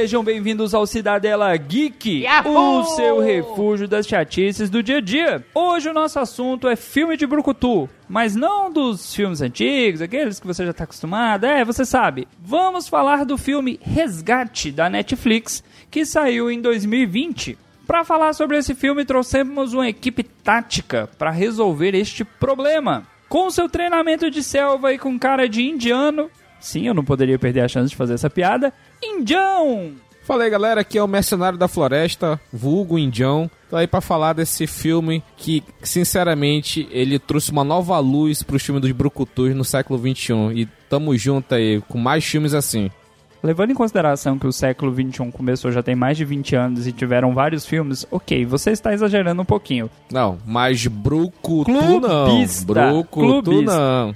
Sejam bem-vindos ao Cidadela Geek, Yahoo! o seu refúgio das chatices do dia a dia. Hoje o nosso assunto é filme de brucutu, mas não dos filmes antigos, aqueles que você já está acostumado, é, você sabe. Vamos falar do filme Resgate da Netflix, que saiu em 2020. Para falar sobre esse filme, trouxemos uma equipe tática para resolver este problema. Com seu treinamento de selva e com cara de indiano, sim, eu não poderia perder a chance de fazer essa piada, Indião! Fala aí galera, aqui é o Mercenário da Floresta, vulgo Indião. Tô aí pra falar desse filme que, sinceramente, ele trouxe uma nova luz pro filme dos Brucutus no século XXI. E tamo junto aí, com mais filmes assim. Levando em consideração que o século XXI começou já tem mais de 20 anos e tiveram vários filmes, ok, você está exagerando um pouquinho. Não, mas Brucutu Clubista. não. Brucutu Clubista. não.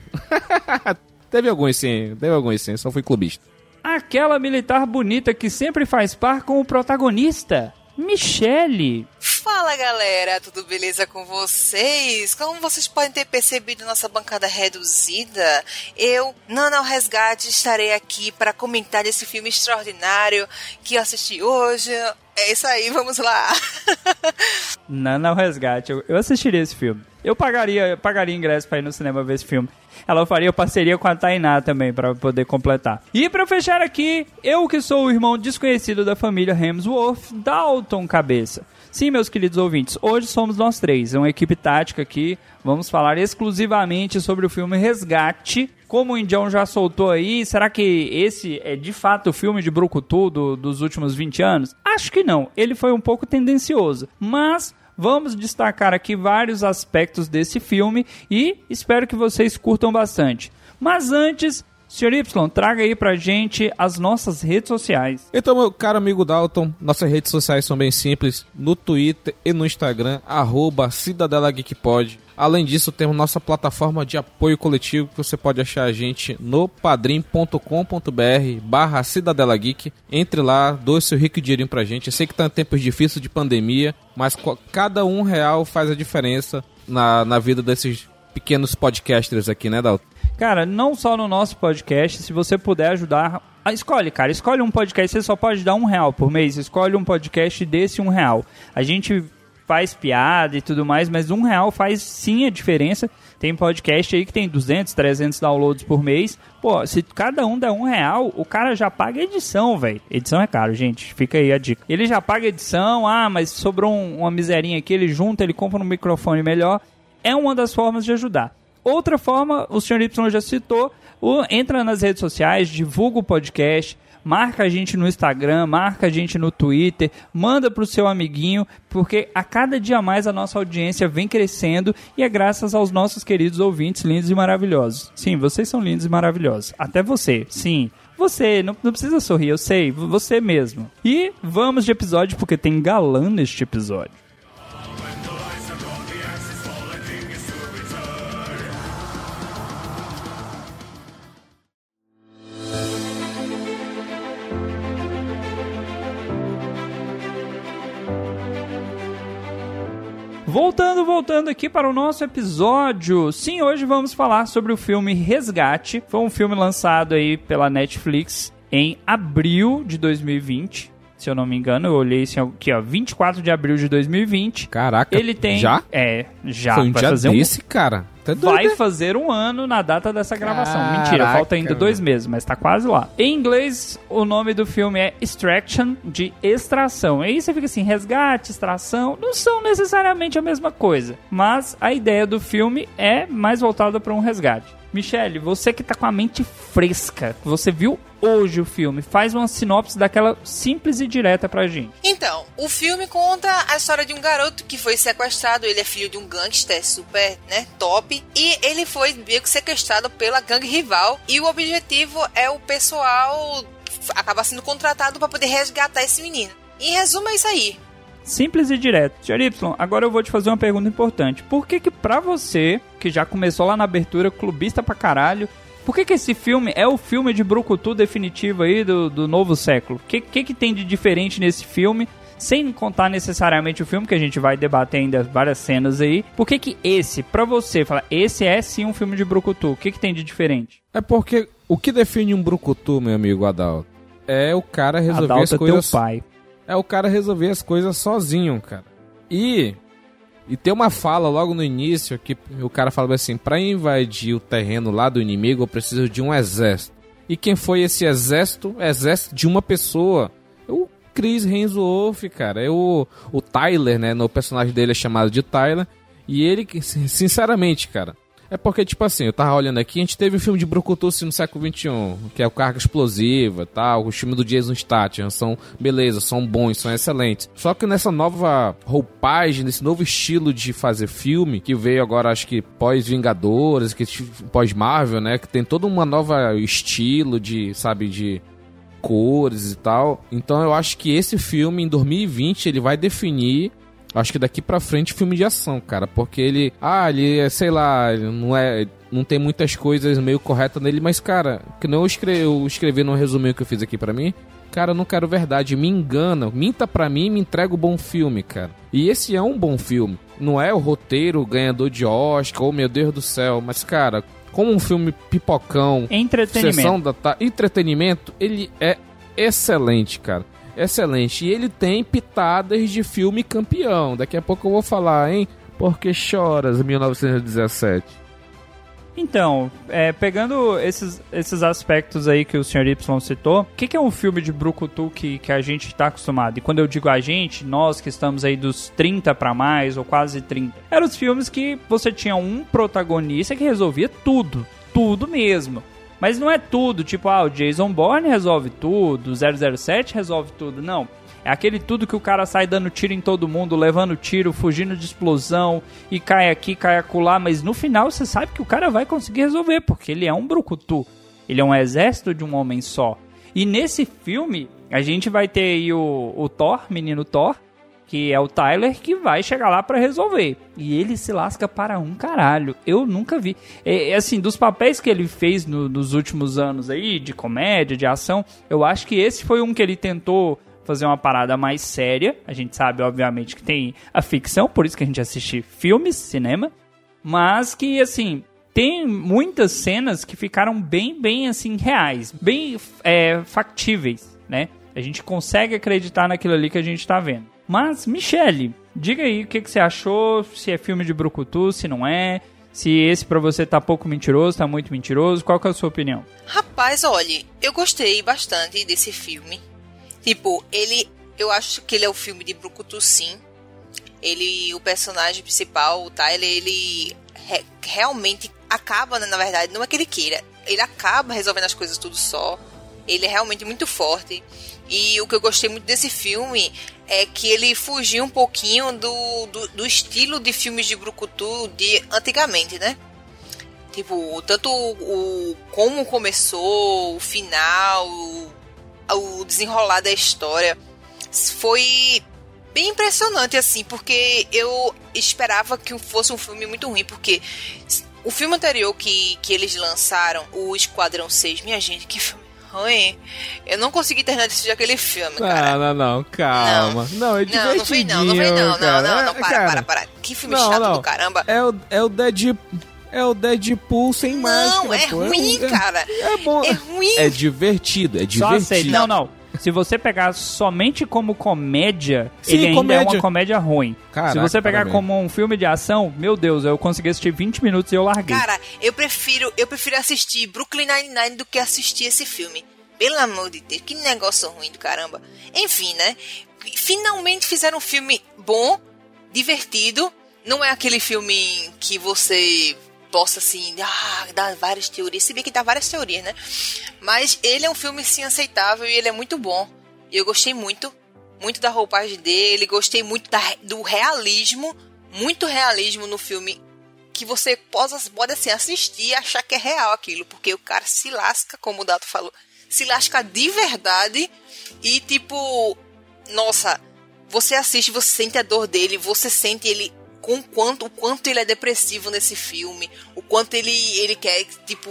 teve alguns sim, teve alguns sim, só fui clubista. Aquela militar bonita que sempre faz par com o protagonista, Michelle. Fala galera, tudo beleza com vocês? Como vocês podem ter percebido nossa bancada reduzida, eu, Nana ao Resgate, estarei aqui para comentar esse filme extraordinário que eu assisti hoje. É isso aí, vamos lá. Nana ao Resgate, eu, eu assistiria esse filme. Eu pagaria, pagaria ingresso pra ir no cinema ver esse filme. Ela faria parceria com a Tainá também pra poder completar. E pra fechar aqui, eu que sou o irmão desconhecido da família Hemsworth, Dalton Cabeça. Sim, meus queridos ouvintes, hoje somos nós três, é uma equipe tática aqui. Vamos falar exclusivamente sobre o filme Resgate. Como o Indião já soltou aí, será que esse é de fato o filme de Brucutu do- dos últimos 20 anos? Acho que não. Ele foi um pouco tendencioso. Mas vamos destacar aqui vários aspectos desse filme e espero que vocês curtam bastante. Mas antes, Sr. Y, traga aí pra gente as nossas redes sociais. Então, meu caro amigo Dalton, nossas redes sociais são bem simples. No Twitter e no Instagram, arroba Cidadela Geek Pod. Além disso, temos nossa plataforma de apoio coletivo que você pode achar a gente no padrim.com.br barra Cidadela Geek. Entre lá, doe seu rico dinheirinho pra gente. Eu sei que tá em tempos difíceis de pandemia, mas cada um real faz a diferença na, na vida desses pequenos podcasters aqui, né, Dalton? Cara, não só no nosso podcast, se você puder ajudar. Ah, escolhe, cara, escolhe um podcast, você só pode dar um real por mês. Escolhe um podcast desse um real. A gente faz piada e tudo mais, mas um real faz sim a diferença. Tem podcast aí que tem 200, 300 downloads por mês. Pô, se cada um der um real, o cara já paga edição, velho. Edição é caro, gente. Fica aí a dica. Ele já paga edição, ah, mas sobrou um- uma miserinha aqui, ele junta, ele compra um microfone melhor. É uma das formas de ajudar. Outra forma, o Sr. Y já citou, o, entra nas redes sociais, divulga o podcast, marca a gente no Instagram, marca a gente no Twitter, manda pro seu amiguinho, porque a cada dia mais a nossa audiência vem crescendo e é graças aos nossos queridos ouvintes lindos e maravilhosos. Sim, vocês são lindos e maravilhosos. Até você, sim. Você, não, não precisa sorrir, eu sei, você mesmo. E vamos de episódio, porque tem galã neste episódio. Voltando, voltando aqui para o nosso episódio. Sim, hoje vamos falar sobre o filme Resgate. Foi um filme lançado aí pela Netflix em abril de 2020. Se eu não me engano, eu olhei isso aqui, ó, 24 de abril de 2020. Caraca, Ele tem. já? É, já. Foi um vai dia fazer um- desse, cara. Tá doido, Vai né? fazer um ano na data dessa gravação. Caraca, Mentira, falta ainda dois meses, mas tá quase lá. Em inglês, o nome do filme é Extraction, de extração. Aí você fica assim, resgate, extração, não são necessariamente a mesma coisa. Mas a ideia do filme é mais voltada para um resgate. Michele, você que tá com a mente fresca, você viu hoje o filme, faz uma sinopse daquela simples e direta pra gente. Então, o filme conta a história de um garoto que foi sequestrado. Ele é filho de um gangster super, né, top. E ele foi meio que sequestrado pela gangue rival. E o objetivo é o pessoal acaba sendo contratado para poder resgatar esse menino. Em resumo, é isso aí. Simples e direto. Senhor Y, agora eu vou te fazer uma pergunta importante. Por que que pra você, que já começou lá na abertura, clubista pra caralho, por que que esse filme é o filme de Brucutu definitivo aí do, do novo século? O que, que que tem de diferente nesse filme? Sem contar necessariamente o filme, que a gente vai debater ainda várias cenas aí. Por que que esse, pra você, fala, esse é sim um filme de Brucutu? O que que tem de diferente? É porque o que define um brucutu, meu amigo Adalto, é o cara resolver Adalto as é coisas... teu pai. É o cara resolver as coisas sozinho, cara. E e tem uma fala logo no início que o cara fala assim: "Para invadir o terreno lá do inimigo, eu preciso de um exército". E quem foi esse exército? Exército de uma pessoa. É O Chris Hemsworth, cara. É o, o Tyler, né? No personagem dele é chamado de Tyler. E ele, sinceramente, cara. É porque, tipo assim, eu tava olhando aqui, a gente teve o filme de Brucutu no século XXI, que é o Carga Explosiva tal, o filme do Jason Statham, são, beleza, são bons, são excelentes. Só que nessa nova roupagem, nesse novo estilo de fazer filme, que veio agora, acho que pós-Vingadores, que pós-Marvel, né, que tem todo uma nova estilo de, sabe, de cores e tal. Então eu acho que esse filme, em 2020, ele vai definir Acho que daqui pra frente filme de ação, cara, porque ele, ah, ele é, sei lá, ele não é, não tem muitas coisas meio corretas nele, mas cara, que não eu escrevi, eu escrevi no resuminho que eu fiz aqui pra mim, cara, eu não quero verdade, me engana, minta pra mim, e me entrega um bom filme, cara. E esse é um bom filme. Não é o roteiro ganhador de Oscar, oh meu Deus do céu, mas cara, como um filme pipocão, Entretenimento. sessão da ta... entretenimento, ele é excelente, cara. Excelente. E ele tem pitadas de filme campeão. Daqui a pouco eu vou falar, hein? Porque choras 1917. Então, é, pegando esses, esses aspectos aí que o Sr. Y citou, o que, que é um filme de Brucutu que, que a gente está acostumado? E quando eu digo a gente, nós que estamos aí dos 30 para mais, ou quase 30, eram os filmes que você tinha um protagonista que resolvia tudo. Tudo mesmo. Mas não é tudo, tipo, ah, o Jason Bourne resolve tudo, o 007 resolve tudo. Não. É aquele tudo que o cara sai dando tiro em todo mundo, levando tiro, fugindo de explosão, e cai aqui, cai acolá, mas no final você sabe que o cara vai conseguir resolver, porque ele é um brucutu. Ele é um exército de um homem só. E nesse filme, a gente vai ter aí o, o Thor, menino Thor, que é o Tyler, que vai chegar lá pra resolver. E ele se lasca para um caralho. Eu nunca vi. É, é assim, dos papéis que ele fez no- nos últimos anos aí, de comédia, de ação, eu acho que esse foi um que ele tentou fazer uma parada mais séria. A gente sabe, obviamente, que tem a ficção, por isso que a gente assiste filmes, cinema. Mas que, assim, tem muitas cenas que ficaram bem, bem, assim, reais. Bem é, factíveis, né? A gente consegue acreditar naquilo ali que a gente tá vendo. Mas, Michele, diga aí o que, que você achou, se é filme de Brucutu, se não é, se esse pra você tá pouco mentiroso, tá muito mentiroso, qual que é a sua opinião? Rapaz, olhe, eu gostei bastante desse filme. Tipo, ele. Eu acho que ele é o filme de Brucutu, sim. Ele, o personagem principal, o Tyler, ele re- realmente acaba, né, na verdade, não é que ele queira. Ele acaba resolvendo as coisas tudo só. Ele é realmente muito forte. E o que eu gostei muito desse filme é que ele fugiu um pouquinho do, do, do estilo de filmes de Brucutu de antigamente, né? Tipo, tanto o, o- como começou, o final, o, o desenrolar da história foi bem impressionante assim, porque eu esperava que fosse um filme muito ruim, porque o filme anterior que, que eles lançaram, o Esquadrão 6, minha gente, que filme ruim. Eu não consegui terminar de assistir aquele filme, cara. Não, não, não, calma. Não, é Não, não foi não, não foi não, não, cara. não, não, É, para, cara, para, para. Que filme Não, chato não. do caramba. É o, é o Deadpool. É o Deadpool sem máscara. Não, é pô. ruim, é, cara. É bom. É ruim. É divertido, é Só divertido. aceita. Não, não. Se você pegar somente como comédia, Sim, ele ainda é comédia. uma comédia ruim. Caraca, Se você pegar parabéns. como um filme de ação, meu Deus, eu consegui assistir 20 minutos e eu larguei. Cara, eu prefiro, eu prefiro assistir Brooklyn Nine-Nine do que assistir esse filme. Pelo amor de Deus, que negócio ruim do caramba. Enfim, né? Finalmente fizeram um filme bom, divertido. Não é aquele filme que você possa assim, ah, dar várias teorias. Se bem que dá várias teorias, né? Mas ele é um filme sim aceitável e ele é muito bom. Eu gostei muito, muito da roupagem dele, gostei muito da- do realismo, muito realismo no filme que você possa, pode assim, assistir e achar que é real aquilo, porque o cara se lasca, como o Dato falou, se lasca de verdade e tipo, nossa, você assiste, você sente a dor dele, você sente ele com quanto, o quanto ele é depressivo nesse filme, o quanto ele, ele quer, tipo,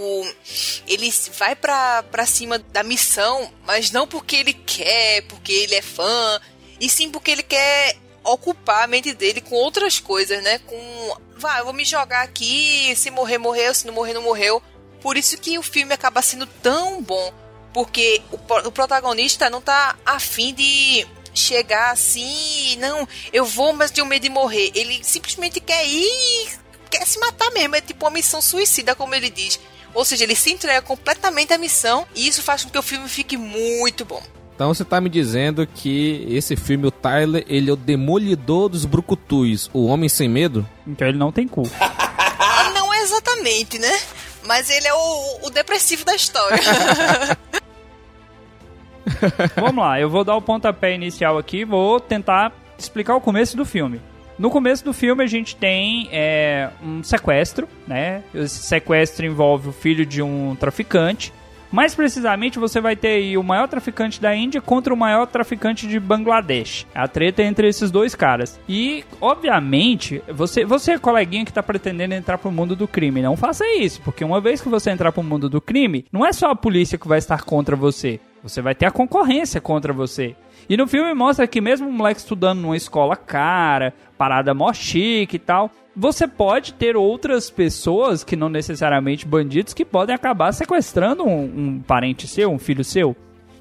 ele vai pra, pra cima da missão, mas não porque ele quer, porque ele é fã, e sim porque ele quer ocupar a mente dele com outras coisas, né? Com, vai, eu vou me jogar aqui, se morrer, morreu, se não morrer, não morreu. Por isso que o filme acaba sendo tão bom, porque o, o protagonista não tá afim de chegar assim, não, eu vou, mas tenho medo de morrer. Ele simplesmente quer ir, quer se matar mesmo. É tipo uma missão suicida, como ele diz. Ou seja, ele se entrega completamente à missão e isso faz com que o filme fique muito bom. Então você tá me dizendo que esse filme, o Tyler, ele é o demolidor dos brucutus, o homem sem medo? Então ele não tem cu. não exatamente, né? Mas ele é o, o depressivo da história. Vamos lá, eu vou dar o pontapé inicial aqui, vou tentar explicar o começo do filme. No começo do filme a gente tem é, um sequestro, né? Esse sequestro envolve o filho de um traficante. Mais precisamente, você vai ter aí o maior traficante da Índia contra o maior traficante de Bangladesh. A treta é entre esses dois caras. E, obviamente, você, você é coleguinha que tá pretendendo entrar pro mundo do crime. Não faça isso, porque uma vez que você entrar pro mundo do crime, não é só a polícia que vai estar contra você. Você vai ter a concorrência contra você. E no filme mostra que mesmo um moleque estudando numa escola cara, parada mó chique e tal, você pode ter outras pessoas que não necessariamente bandidos que podem acabar sequestrando um, um parente seu, um filho seu.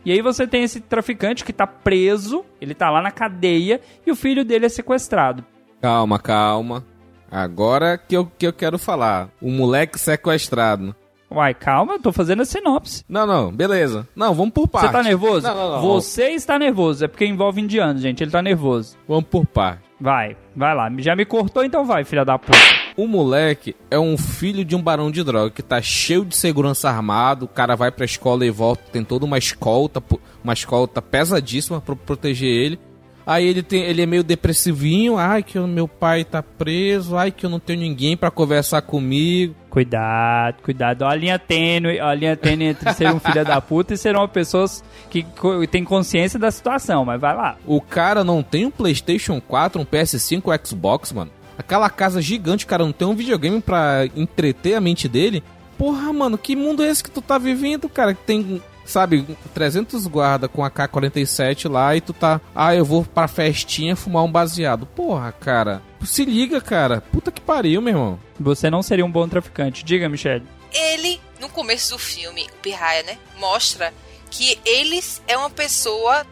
E aí você tem esse traficante que tá preso, ele tá lá na cadeia e o filho dele é sequestrado. Calma, calma. Agora que eu, que eu quero falar. O moleque sequestrado. Uai, calma, eu tô fazendo a sinopse. Não, não, beleza. Não, vamos por parte. Você tá nervoso? Não, não, não. Você está nervoso, é porque envolve indianos, gente. Ele tá nervoso. Vamos por parte. Vai, vai lá. Já me cortou, então vai, filha da puta. O moleque é um filho de um barão de droga que tá cheio de segurança armado. O cara vai pra escola e volta, tem toda uma escolta, uma escolta pesadíssima pra proteger ele. Aí ele, tem, ele é meio depressivinho, ai que o meu pai tá preso, ai que eu não tenho ninguém para conversar comigo. Cuidado, cuidado. Olha a linha tênue, a linha tênue entre ser um filho da puta e ser uma pessoa que tem consciência da situação, mas vai lá. O cara não tem um PlayStation 4, um PS5, um Xbox, mano. Aquela casa gigante, cara não tem um videogame para entreter a mente dele. Porra, mano, que mundo é esse que tu tá vivendo, cara? Que tem sabe, 300 guarda com a K-47 lá e tu tá, ah, eu vou pra festinha fumar um baseado. Porra, cara, se liga, cara. Puta que pariu, meu irmão. Você não seria um bom traficante. Diga, Michelle. Ele, no começo do filme, o Pirraia, né, mostra que ele é uma pessoa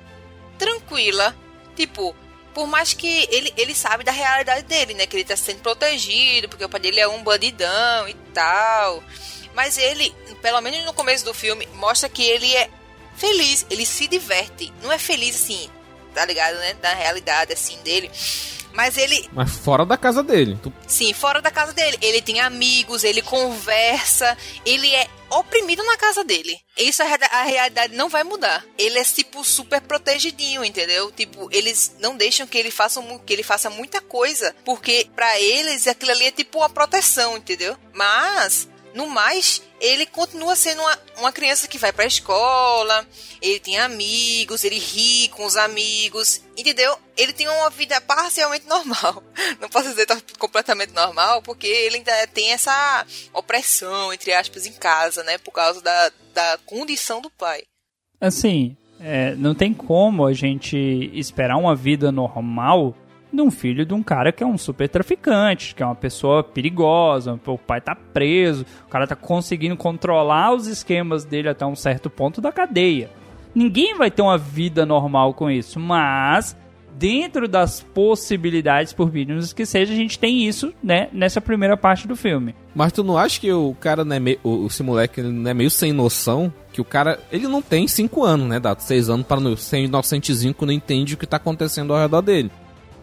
tranquila. Tipo, por mais que ele, ele sabe da realidade dele, né? Que ele tá sendo protegido, porque o pai dele é um bandidão e tal. Mas ele, pelo menos no começo do filme, mostra que ele é feliz, ele se diverte. Não é feliz assim, tá ligado, né? Da realidade assim dele. Mas ele. Mas fora da casa dele. Tu... Sim, fora da casa dele. Ele tem amigos, ele conversa, ele é oprimido na casa dele. Isso a, a realidade não vai mudar. Ele é tipo super protegidinho, entendeu? Tipo, eles não deixam que ele faça que ele faça muita coisa, porque para eles aquilo ali é tipo uma proteção, entendeu? Mas no mais, ele continua sendo uma, uma criança que vai pra escola, ele tem amigos, ele ri com os amigos, entendeu? Ele tem uma vida parcialmente normal. Não posso dizer completamente normal, porque ele ainda tem essa opressão, entre aspas, em casa, né? Por causa da, da condição do pai. Assim, é, não tem como a gente esperar uma vida normal de um filho de um cara que é um super traficante, que é uma pessoa perigosa, o pai tá preso, o cara tá conseguindo controlar os esquemas dele até um certo ponto da cadeia. Ninguém vai ter uma vida normal com isso, mas dentro das possibilidades, por mínimas que seja, a gente tem isso, né, nessa primeira parte do filme. Mas tu não acha que o cara não é o, esse moleque não é meio sem noção? Que o cara, ele não tem 5 anos, né, dado 6 anos para ser inocentezinho que não entende o que tá acontecendo ao redor dele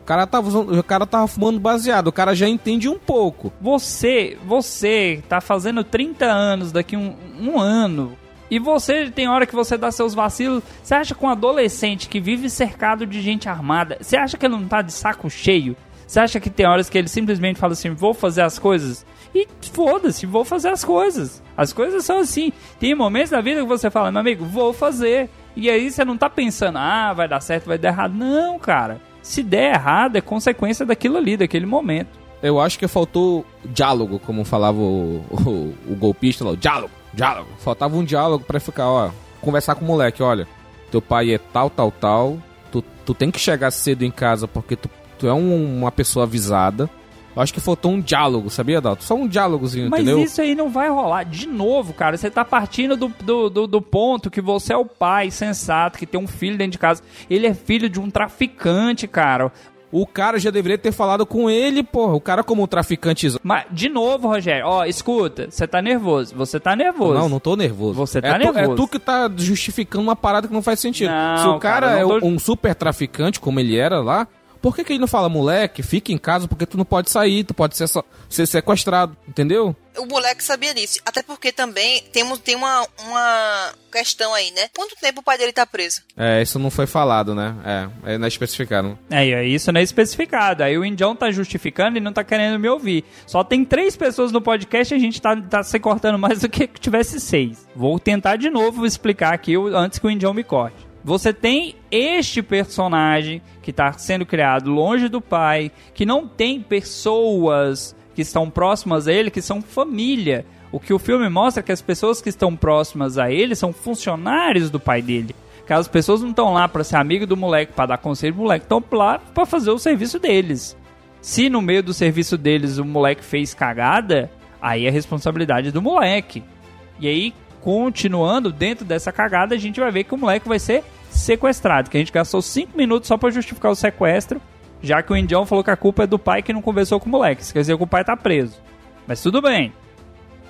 cara tava, o cara tava fumando baseado, o cara já entende um pouco. Você, você tá fazendo 30 anos daqui um, um ano. E você tem hora que você dá seus vacilos. Você acha que um adolescente que vive cercado de gente armada, você acha que ele não tá de saco cheio? Você acha que tem horas que ele simplesmente fala assim: vou fazer as coisas? E foda-se, vou fazer as coisas. As coisas são assim. Tem momentos da vida que você fala, meu amigo, vou fazer. E aí você não tá pensando, ah, vai dar certo, vai dar errado. Não, cara. Se der errado, é consequência daquilo ali, daquele momento. Eu acho que faltou diálogo, como falava o, o, o golpista lá, diálogo, diálogo. Faltava um diálogo pra ficar, ó, conversar com o moleque, olha, teu pai é tal, tal, tal, tu, tu tem que chegar cedo em casa porque tu, tu é um- uma pessoa avisada. Eu acho que faltou um diálogo, sabia, Dalton? Só um diálogozinho, Mas entendeu? isso aí não vai rolar. De novo, cara, você tá partindo do, do, do, do ponto que você é o pai sensato, que tem um filho dentro de casa. Ele é filho de um traficante, cara. O cara já deveria ter falado com ele, porra. O cara como um traficante... Mas, de novo, Rogério, ó, escuta, você tá nervoso. Você tá nervoso. Não, não tô nervoso. Você tá é tu, nervoso. é tu que tá justificando uma parada que não faz sentido. Não, Se o cara, cara, é tô- um super traficante, como ele era lá, por que, que ele não fala, moleque, fica em casa porque tu não pode sair, tu pode ser, só- ser sequestrado, entendeu? O moleque sabia disso. Até porque também temos, tem uma, uma questão aí, né? Quanto tempo o pai dele tá preso? É, isso não foi falado, né? É, é não é especificado. É, isso não é especificado. Aí o Indião tá justificando e não tá querendo me ouvir. Só tem três pessoas no podcast e a gente tá, tá se cortando mais do que tivesse seis. Vou tentar de novo explicar aqui antes que o Indião me corte. Você tem este personagem que tá sendo criado longe do pai, que não tem pessoas que estão próximas a ele, que são família. O que o filme mostra é que as pessoas que estão próximas a ele são funcionários do pai dele. Aquelas pessoas não estão lá para ser amigo do moleque, para dar conselho pro moleque, estão lá para fazer o serviço deles. Se no meio do serviço deles o moleque fez cagada, aí é responsabilidade do moleque. E aí, continuando dentro dessa cagada, a gente vai ver que o moleque vai ser sequestrado. Que a gente gastou 5 minutos só para justificar o sequestro, já que o Indião falou que a culpa é do pai que não conversou com o moleque. Isso quer dizer que o pai tá preso. Mas tudo bem.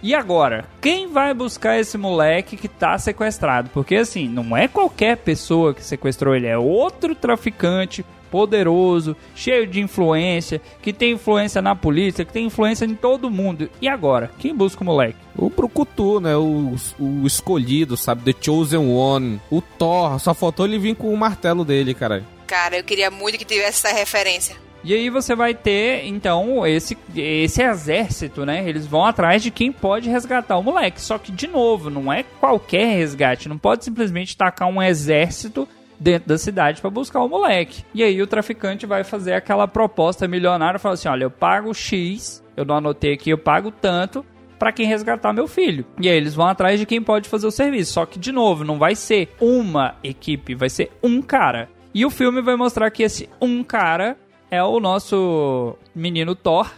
E agora, quem vai buscar esse moleque que tá sequestrado? Porque assim, não é qualquer pessoa que sequestrou ele, é outro traficante poderoso, cheio de influência, que tem influência na polícia, que tem influência em todo mundo. E agora, quem busca o moleque? O Brucutu, né? O, o escolhido, sabe? The Chosen One. O Thor. Só faltou ele vir com o martelo dele, cara. Cara, eu queria muito que tivesse essa referência. E aí você vai ter, então, esse, esse exército, né? Eles vão atrás de quem pode resgatar o moleque. Só que, de novo, não é qualquer resgate. Não pode simplesmente tacar um exército dentro da cidade para buscar o moleque. E aí o traficante vai fazer aquela proposta milionária, fala assim, olha, eu pago X, eu não anotei aqui, eu pago tanto para quem resgatar meu filho. E aí eles vão atrás de quem pode fazer o serviço. Só que de novo, não vai ser uma equipe, vai ser um cara. E o filme vai mostrar que esse um cara é o nosso menino Thor,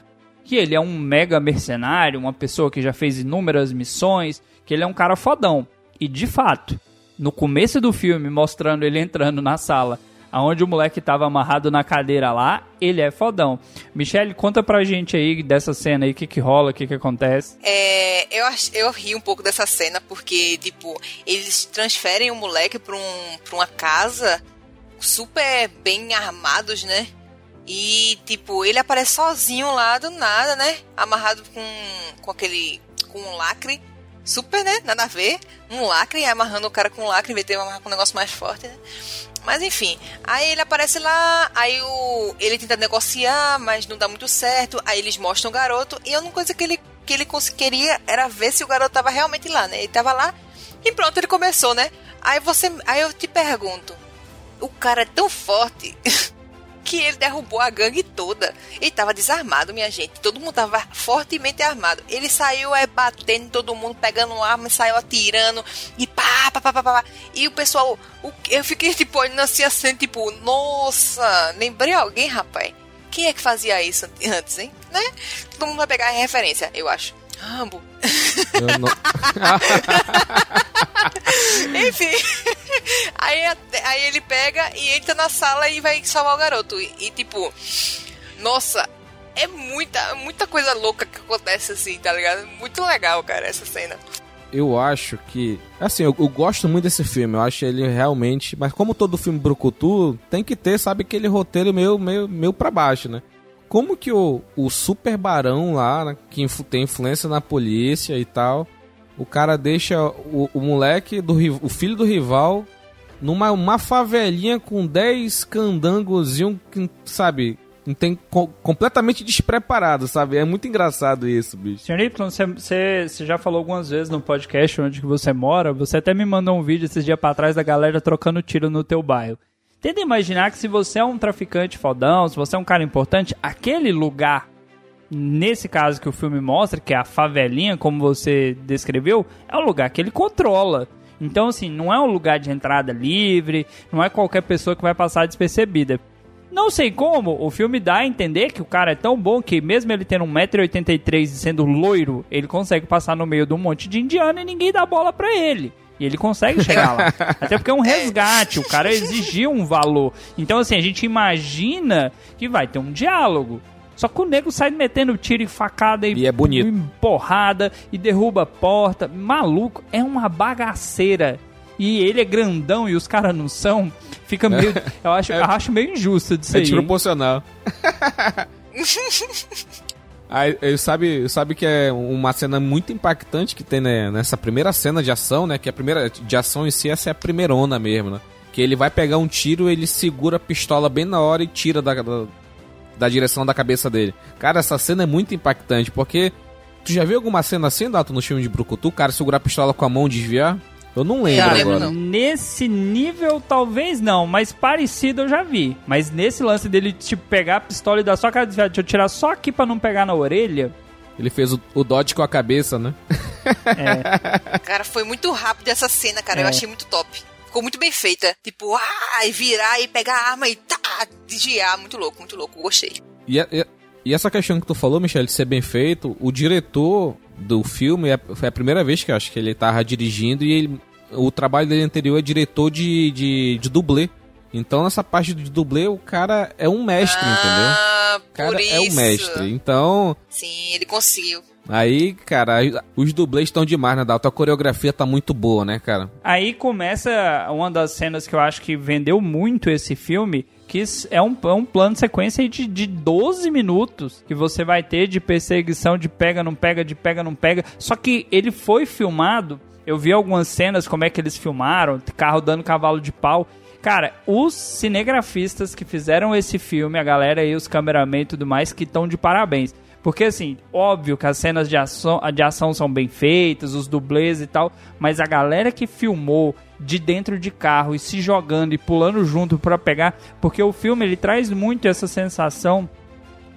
que ele é um mega mercenário, uma pessoa que já fez inúmeras missões, que ele é um cara fodão. E de fato, no começo do filme, mostrando ele entrando na sala, aonde o moleque tava amarrado na cadeira lá, ele é fodão. Michelle, conta pra gente aí dessa cena aí, o que que rola, o que que acontece. É, eu, eu ri um pouco dessa cena, porque, tipo, eles transferem o moleque pra, um, pra uma casa super bem armados, né? E, tipo, ele aparece sozinho lá do nada, né? Amarrado com, com aquele. com um lacre. Super, né? Nada a ver. Um lacre, amarrando o cara com um lacre, em vez de amarrar com um negócio mais forte, né? Mas enfim, aí ele aparece lá, aí o, ele tenta negociar, mas não dá muito certo. Aí eles mostram o garoto, e a única coisa que ele, que ele queria era ver se o garoto tava realmente lá, né? Ele tava lá, e pronto, ele começou, né? Aí você. Aí eu te pergunto, o cara é tão forte que ele derrubou a gangue toda. Ele tava desarmado, minha gente. Todo mundo tava fortemente armado. Ele saiu é, batendo todo mundo, pegando arma, saiu atirando e pá, pá, pá, pá. pá. E o pessoal, o- eu fiquei tipo olhando assim, assim, tipo, nossa, lembrei alguém, rapaz. Quem é que fazia isso antes, hein? Né? Todo mundo vai pegar a referência, eu acho. Rambo. Eu não- Enfim. aí, aí ele pega e entra na sala e vai salvar o garoto. E, e, tipo, nossa, é muita, muita coisa louca que acontece assim, tá ligado? Muito legal, cara, essa cena. eu acho que. Assim, eu, eu gosto muito desse filme. Eu acho ele realmente. Mas como todo filme Brucutu, tem que ter, sabe, aquele roteiro meio, meio, meio pra baixo, né? Como que o, o super barão lá, né, que tem influência na polícia e tal, o cara deixa o, o moleque, do, o filho do rival, numa uma favelinha com 10 candangozinhos, que, sabe, tem co- completamente despreparado, sabe? É muito engraçado isso, bicho. Senhor você, você já falou algumas vezes no podcast onde que você mora, você até me mandou um vídeo esses dias pra trás da galera trocando tiro no teu bairro. Tenta imaginar que se você é um traficante fodão, se você é um cara importante, aquele lugar, nesse caso que o filme mostra, que é a favelinha, como você descreveu, é o lugar que ele controla. Então, assim, não é um lugar de entrada livre, não é qualquer pessoa que vai passar despercebida. Não sei como, o filme dá a entender que o cara é tão bom que, mesmo ele tendo 1,83m e sendo loiro, ele consegue passar no meio de um monte de indiano e ninguém dá bola pra ele. E ele consegue chegar lá. Até porque é um resgate, o cara exigiu um valor. Então, assim, a gente imagina que vai ter um diálogo. Só que o nego sai metendo tiro e facada e, E é bonito. porrada e derruba a porta. Maluco, é uma bagaceira. E ele é grandão e os caras não são. Fica meio. Eu acho, eu acho meio injusto disso É aí. hein? desproporcional. Aí, ele sabe, sabe que é uma cena muito impactante que tem né, nessa primeira cena de ação, né? Que a primeira de ação em si, essa é a primeirona mesmo, né? Que ele vai pegar um tiro, ele segura a pistola bem na hora e tira da, da, da direção da cabeça dele. Cara, essa cena é muito impactante, porque... Tu já viu alguma cena assim, Dato, no filme de Brucutu? O cara segurar a pistola com a mão e desviar? Eu não lembro Cara, agora. não. Nesse nível, talvez não, mas parecido eu já vi. Mas nesse lance dele, tipo, pegar a pistola e dar só a cara desviada, deixa eu tirar só aqui pra não pegar na orelha. Ele fez o, o dodge com a cabeça, né? É, Cara, foi muito rápido essa cena, cara. Eu É. achei muito top. Ficou muito bem feita. Tipo, ah, e virar e pegar a arma e tá, desviar. Muito louco, muito louco. Gostei. E, e- e essa questão que tu falou, Michel, de ser bem feito, o diretor do filme, é- foi a primeira vez que eu acho que ele tava dirigindo e ele- o trabalho dele anterior é diretor de, de, de dublê. Então nessa parte de dublê o cara é um mestre, entendeu? Ah, O cara por é um mestre. Então, Sim, ele conseguiu. aí, cara, os dublês estão demais, né, Dalton? A coreografia tá muito boa, né, cara? Aí começa uma das cenas que eu acho que vendeu muito esse filme, que é um, é um plano de sequência de, de 12 minutos que você vai ter de perseguição de pega, não pega, de pega, não pega. Só que ele foi filmado, eu vi algumas cenas, como é que eles filmaram, carro dando cavalo de pau. Cara, os cinegrafistas que fizeram esse filme, a galera aí, os cameramen e tudo mais, que estão de parabéns. Porque, assim, óbvio que as cenas de ação, de ação são bem feitas, os dublês e tal, mas a galera que filmou de dentro de carro e se jogando e pulando junto pra pegar, porque o filme ele traz muito essa sensação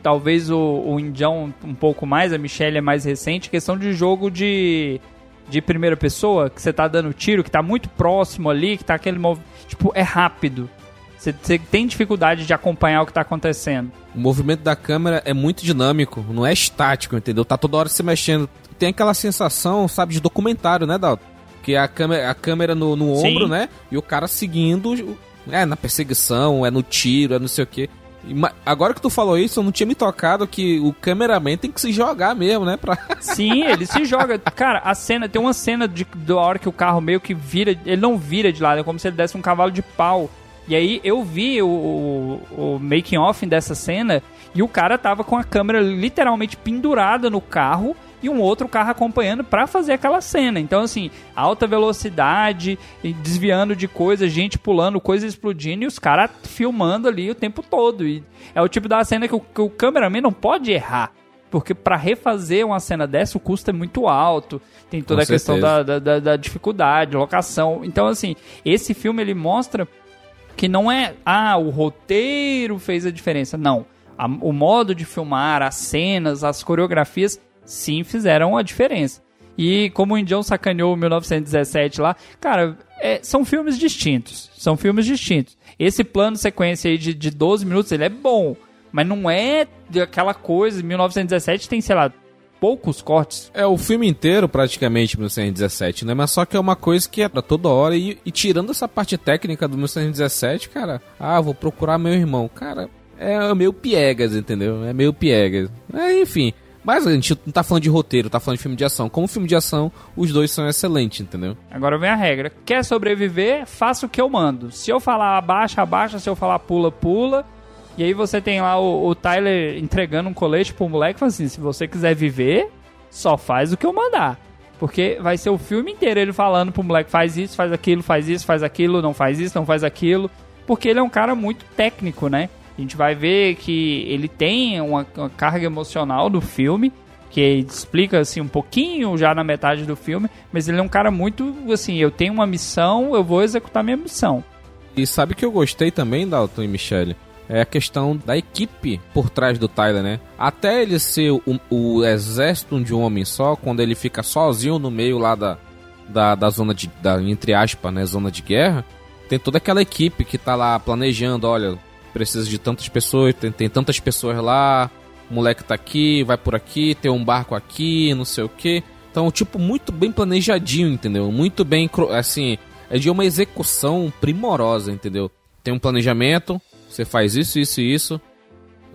talvez o, o Indião um pouco mais, a Michelle é mais recente, questão de jogo de, de primeira pessoa, que você tá dando tiro, que tá muito próximo ali, que tá aquele mov... tipo, é rápido. Você, você tem dificuldade de acompanhar o que tá acontecendo. O movimento da câmera é muito dinâmico, não é estático, entendeu? Tá toda hora se mexendo. Tem aquela sensação, sabe, de documentário, né, Dalton? Que é a câmera, a câmera no, no Sim. ombro, né? E o cara seguindo, é na perseguição, é no tiro, é não sei o quê. Agora que tu falou isso, eu não tinha me tocado que o cameraman tem que se jogar mesmo, né? Pra... Sim, ele se joga. Cara, a cena, tem uma cena de, da hora que o carro meio que vira, ele não vira de lado, é como se ele desse um cavalo de pau. E aí eu vi o, o, o making off dessa cena e o cara tava com a câmera literalmente pendurada no carro e um outro carro acompanhando pra fazer aquela cena. Então, assim, alta velocidade, desviando de coisas, gente pulando, coisa explodindo e os caras filmando ali o tempo todo. E é o tipo da cena que o, que o cameraman não pode errar. Porque pra refazer uma cena dessa, o custo é muito alto. Tem toda Com a questão certeza. da, da- da dificuldade, locação. Então, assim, esse filme ele mostra que não é, ah, o roteiro fez a diferença. Não. A- o modo de filmar, as cenas, as coreografias, sim fizeram a diferença. E como o Indião sacaneou o 1917 lá, cara, é, são filmes distintos. São filmes distintos. Esse plano sequência aí de, de 12 minutos, ele é bom. Mas não é aquela coisa. 1917 tem, sei lá, poucos cortes. É o filme inteiro, praticamente, 1917, né? Mas só que é uma coisa que é pra toda hora. E, e tirando essa parte técnica do 1917, cara, ah, vou procurar meu irmão. Cara, é meio piegas, entendeu? É meio piegas. É, enfim. Mas a gente não tá falando de roteiro, tá falando de filme de ação. Como filme de ação, os dois são excelentes, entendeu? Agora vem a regra. Quer sobreviver? Faça o que eu mando. Se eu falar abaixa, abaixa. Se eu falar pula, pula. E aí você tem lá o, o Tyler entregando um colete pro moleque e fala assim: se você quiser viver, só faz o que eu mandar. Porque vai ser o filme inteiro ele falando pro moleque: faz isso, faz aquilo, faz isso, faz aquilo, não faz isso, não faz aquilo. Porque ele é um cara muito técnico, né? A gente vai ver que ele tem uma, uma carga emocional do filme, que explica assim um pouquinho já na metade do filme, mas ele é um cara muito assim, eu tenho uma missão, eu vou executar minha missão. E sabe que eu gostei também, Dalton e Michelle? É a questão da equipe por trás do Tyler, né? Até ele ser o, o exército de um homem só, quando ele fica sozinho no meio lá da, da, da zona de. Da, entre aspas, né? Zona de guerra, tem toda aquela equipe que tá lá planejando, olha, precisa de tantas pessoas, tem, tem tantas pessoas lá, o moleque tá aqui, vai por aqui, tem um barco aqui, não sei o que. Então, tipo, muito bem planejadinho, entendeu? Muito bem, assim, é de uma execução primorosa, entendeu? Tem um planejamento, você faz isso, isso e isso.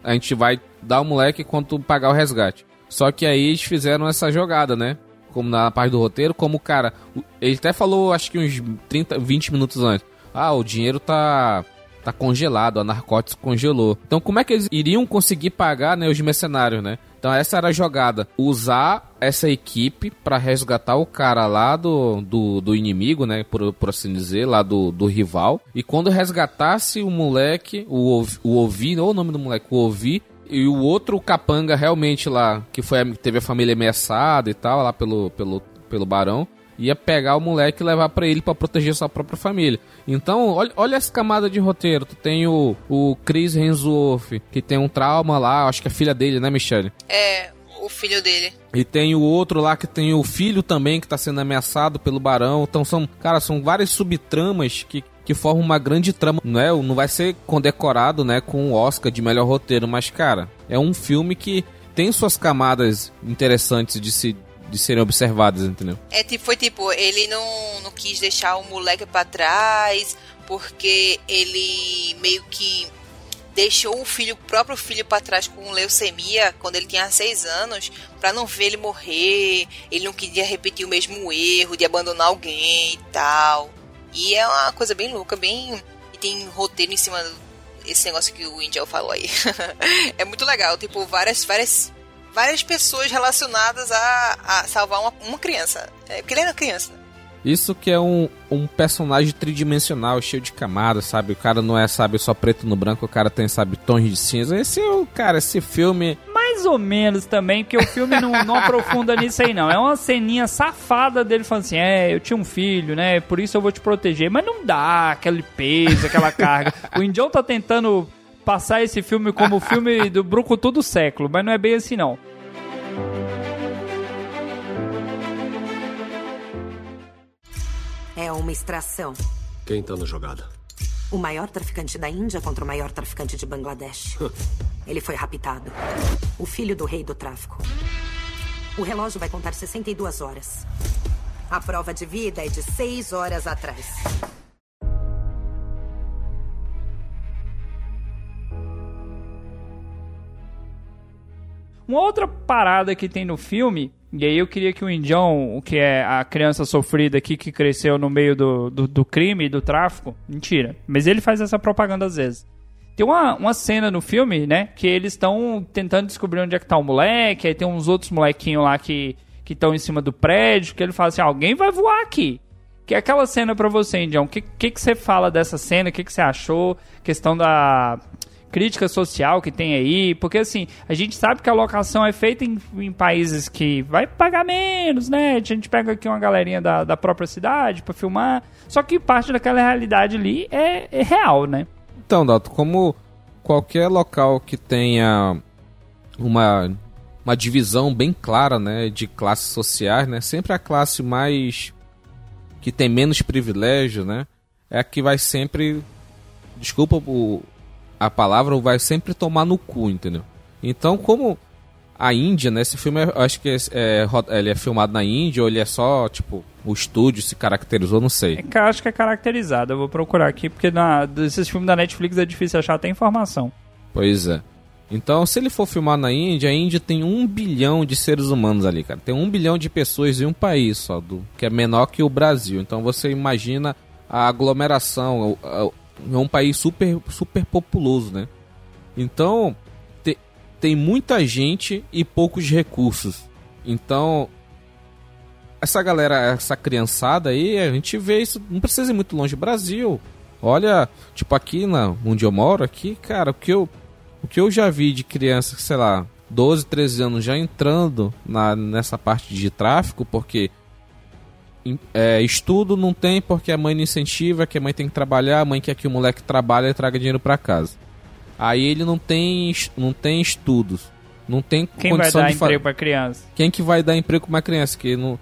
A gente vai dar o moleque quanto pagar o resgate. Só que aí eles fizeram essa jogada, né? Como na parte do roteiro, como o cara. Ele até falou, acho que uns 30, 20 minutos antes. Ah, o dinheiro tá. Tá congelado, a narcóticos congelou. Então como é que eles iriam conseguir pagar, né, os mercenários, né? Então essa era a jogada. Usar essa equipe para resgatar o cara lá do, do, do, inimigo, né? Por, por assim dizer, lá do, do rival. E quando resgatasse o moleque, o, o Ovi, ou o nome do moleque, o Ovi, e o outro capanga realmente lá, que foi teve a família ameaçada e tal, lá pelo, pelo, pelo barão, ia pegar o moleque e levar para ele para proteger sua própria família. Então, olha, olha essa camada de roteiro. Tu tem o, o Chris Hemsworth, que tem um trauma lá, acho que é filha dele, né, Michelle? É, o filho dele. E tem o outro lá que tem o filho também que tá sendo ameaçado pelo barão. Então são, cara, são várias subtramas que que formam uma grande trama, não é? Não vai ser condecorado, né, com o Oscar de melhor roteiro, mas cara, é um filme que tem suas camadas interessantes de se de serem observadas, entendeu? É tipo, foi tipo, ele não, não quis deixar o moleque para trás, porque ele meio que deixou o filho, o próprio filho para trás com leucemia quando ele tinha seis anos, para não ver ele morrer. Ele não queria repetir o mesmo erro de abandonar alguém e tal. E é uma coisa bem louca, bem e tem roteiro em cima desse negócio que o Indiel falou aí. é muito legal, tipo várias várias várias pessoas relacionadas a, a salvar uma, uma criança. É, porque ele era criança, né? Isso que é um, um personagem tridimensional, cheio de camadas, sabe? O cara não é, sabe, só preto no branco, o cara tem, sabe, tons de cinza. Esse é o, cara, esse filme. Mais ou menos também, porque o filme não, não aprofunda nisso aí, não. É uma ceninha safada dele falando assim: é, eu tinha um filho, né? Por isso eu vou te proteger. Mas não dá aquele peso, aquela carga. o Indião tá tentando passar esse filme como o filme do Brucutu do século, mas não é bem assim, não. É uma extração. Quem tá na jogada? O maior traficante da Índia contra o maior traficante de Bangladesh. Ele foi raptado. O filho do rei do tráfico. O relógio vai contar 62 horas. A prova de vida é de 6 horas atrás. Uma outra parada que tem no filme, e aí eu queria que o Indião, que é a criança sofrida aqui que cresceu no meio do, do, do crime e do tráfico, mentira, mas ele faz essa propaganda às vezes. Tem uma, uma cena no filme, né, que eles estão tentando descobrir onde é que tá o moleque, aí tem uns outros molequinhos lá que estão em cima do prédio, que ele fala assim, alguém vai voar aqui. Que é aquela cena pra você, Indião. O que, que, que você fala dessa cena? O que, que você achou? Questão da crítica social que tem aí, porque assim, a gente sabe que a locação é feita em, em países que vai pagar menos, né? A gente pega aqui uma galerinha da, da própria cidade para filmar, só que parte daquela realidade ali é, é real, né? Então, Dato, como qualquer local que tenha uma, uma divisão bem clara, né, de classes sociais, né, sempre a classe mais que tem menos privilégio, né, é a que vai sempre desculpa o, a palavra vai sempre tomar no cu, entendeu? Então, como a Índia, né? Esse filme, eu acho que é, é, ele é filmado na Índia ou ele é só, tipo, o estúdio se caracterizou, não sei. É, acho que é caracterizado, eu vou procurar aqui, porque na, desses filmes da Netflix é difícil achar até informação. Pois é. Então, se ele for filmar na Índia, a Índia tem um bilhão de seres humanos ali, cara. Tem um bilhão de pessoas em um país só, do, que é menor que o Brasil. Então você imagina a aglomeração, é um país super, super populoso, né? Então, te, tem muita gente e poucos recursos. Então, essa galera, essa criançada aí, a gente vê isso, não precisa ir muito longe. Brasil, olha, tipo aqui na, onde eu moro, aqui, cara, o que eu, o que eu já vi de criança, sei lá, 12, 13 anos já entrando na, nessa parte de tráfico, porque é, estudo não tem porque a mãe não incentiva, que a mãe tem que trabalhar, a mãe quer que o moleque trabalhe e traga dinheiro para casa. Aí ele não tem, não tem estudos, não tem Quem vai condição dar de fa- emprego pra criança? Quem que vai dar emprego pra uma criança que não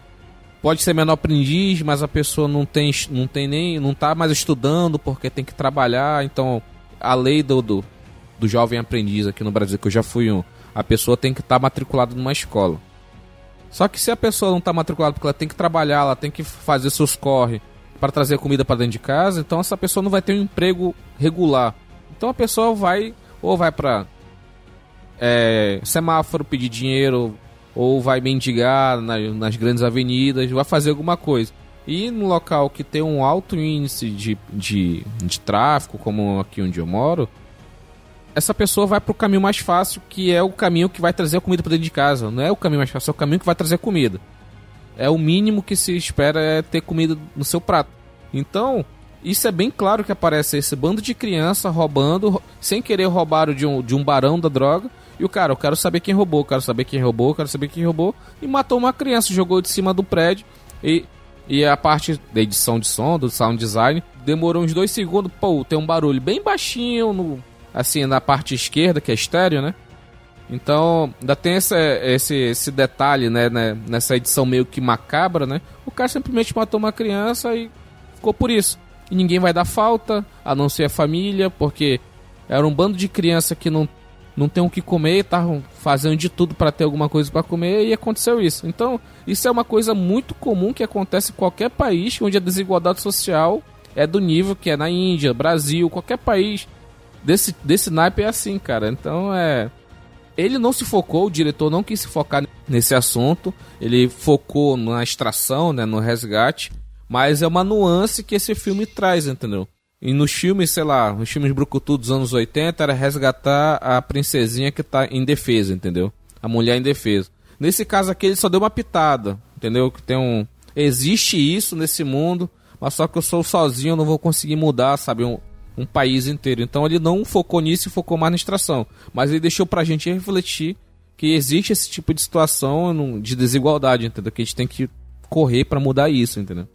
pode ser menor aprendiz, mas a pessoa não tem, não tem nem, não tá mais estudando porque tem que trabalhar, então a lei do, do, do jovem aprendiz aqui no Brasil, que eu já fui um, a pessoa tem que estar matriculada numa escola. Só que se a pessoa não está matriculada porque ela tem que trabalhar, ela tem que fazer seus corre para trazer comida para dentro de casa, então essa pessoa não vai ter um emprego regular. Então a pessoa vai ou vai para é, semáforo pedir dinheiro ou vai mendigar na- nas grandes avenidas, vai fazer alguma coisa. E no local que tem um alto índice de, de, de tráfico, como aqui onde eu moro, essa pessoa vai pro caminho mais fácil, que é o caminho que vai trazer a comida para dentro de casa. Não é o caminho mais fácil, é o caminho que vai trazer comida. É o mínimo que se espera é ter comida no seu prato. Então, isso é bem claro que aparece esse bando de criança roubando, rou- sem querer roubaram de um, de um barão da droga. E o cara, eu quero saber quem roubou, eu quero saber quem roubou, eu quero saber quem roubou. E matou uma criança, jogou de cima do prédio. E, e a parte da edição de som, do sound design, demorou uns dois segundos. Pô, tem um barulho bem baixinho, no, assim, na parte esquerda, que é estéreo, né? Então, ainda tem esse, esse, detalhe, né, né, nessa edição meio que macabra, né? O cara simplesmente matou uma criança e ficou por isso. E ninguém vai dar falta, a não ser a família, porque era um bando de criança que não, não tem o que comer, estavam fazendo de tudo para ter alguma coisa para comer e aconteceu isso. Então, isso é uma coisa muito comum que acontece em qualquer país onde a desigualdade social é do nível que é na Índia, Brasil, qualquer país desse, desse naipe é assim, cara. Então é. Ele não se focou, o diretor não quis se focar nesse assunto. Ele focou na extração, né, no resgate. Mas é uma nuance que esse filme traz, entendeu? E nos filmes, sei lá, nos filmes brucutu dos anos 80 era resgatar a princesinha que tá em defesa, entendeu? A mulher em defesa. Nesse caso aqui ele só deu uma pitada, entendeu? Que tem um existe isso nesse mundo, mas só que eu sou sozinho, eu não vou conseguir mudar, sabe, um, um país inteiro. Então ele não focou nisso e focou mais na extração, mas ele deixou pra gente refletir que existe esse tipo de situação de desigualdade, entendeu? Que a gente tem que correr pra mudar isso, entendeu?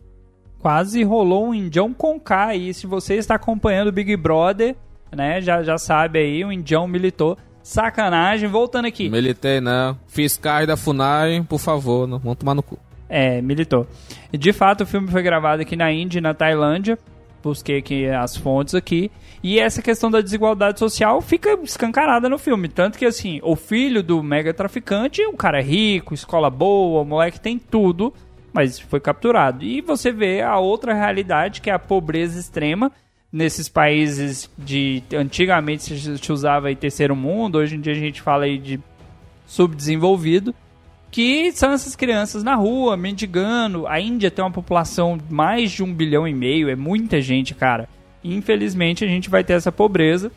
Quase rolou um Indião com K aí. Se você está acompanhando o Big Brother, né, já, já sabe aí, o Indião militou. Sacanagem, voltando aqui. Militei não. Fiscais da FUNAI, por favor, não vão tomar no cu. É, militou. De fato, o filme foi gravado aqui na Índia e na Tailândia. Busquei aqui as fontes aqui. E essa questão da desigualdade social fica escancarada no filme. Tanto que, assim, o filho do mega traficante, o cara é rico, escola boa, o moleque tem tudo, mas foi capturado. E você vê a outra realidade, que é a pobreza extrema. Nesses países de. Antigamente se usava aí terceiro mundo, hoje em dia a gente fala aí de subdesenvolvido que são essas crianças na rua, mendigando. A Índia tem uma população de mais de um bilhão e meio, é muita gente, cara. Infelizmente a gente vai ter essa pobreza.